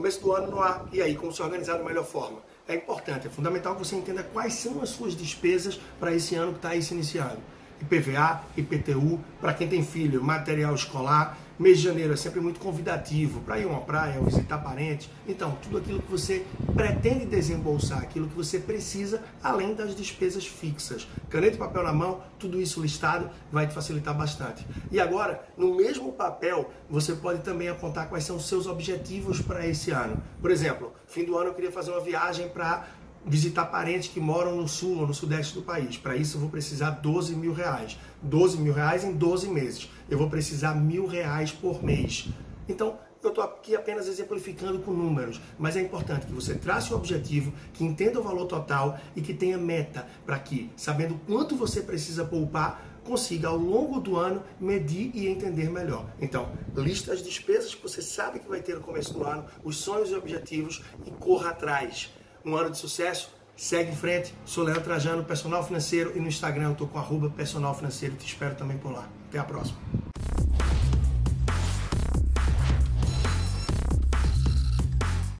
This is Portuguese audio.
Começo do ano no ar. E aí, como se organizar da melhor forma? É importante, é fundamental que você entenda quais são as suas despesas para esse ano que está aí se iniciando. IPVA, IPTU, para quem tem filho, material escolar. Mês de janeiro é sempre muito convidativo para ir a uma praia, ou visitar parentes. Então, tudo aquilo que você pretende desembolsar, aquilo que você precisa, além das despesas fixas. Caneta e papel na mão, tudo isso listado vai te facilitar bastante. E agora, no mesmo papel, você pode também apontar quais são os seus objetivos para esse ano. Por exemplo, fim do ano eu queria fazer uma viagem para visitar parentes que moram no sul ou no sudeste do país. Para isso eu vou precisar 12 mil reais. 12 mil reais em 12 meses. Eu vou precisar mil reais por mês. Então, eu estou aqui apenas exemplificando com números, mas é importante que você trace o objetivo, que entenda o valor total e que tenha meta para que, sabendo quanto você precisa poupar, consiga ao longo do ano medir e entender melhor. Então, lista as despesas que você sabe que vai ter no começo do ano, os sonhos e objetivos e corra atrás um ano de sucesso. Segue em frente. Sou Leandro Trajano, personal financeiro, e no Instagram eu estou com arroba personal financeiro. Te espero também por lá. Até a próxima.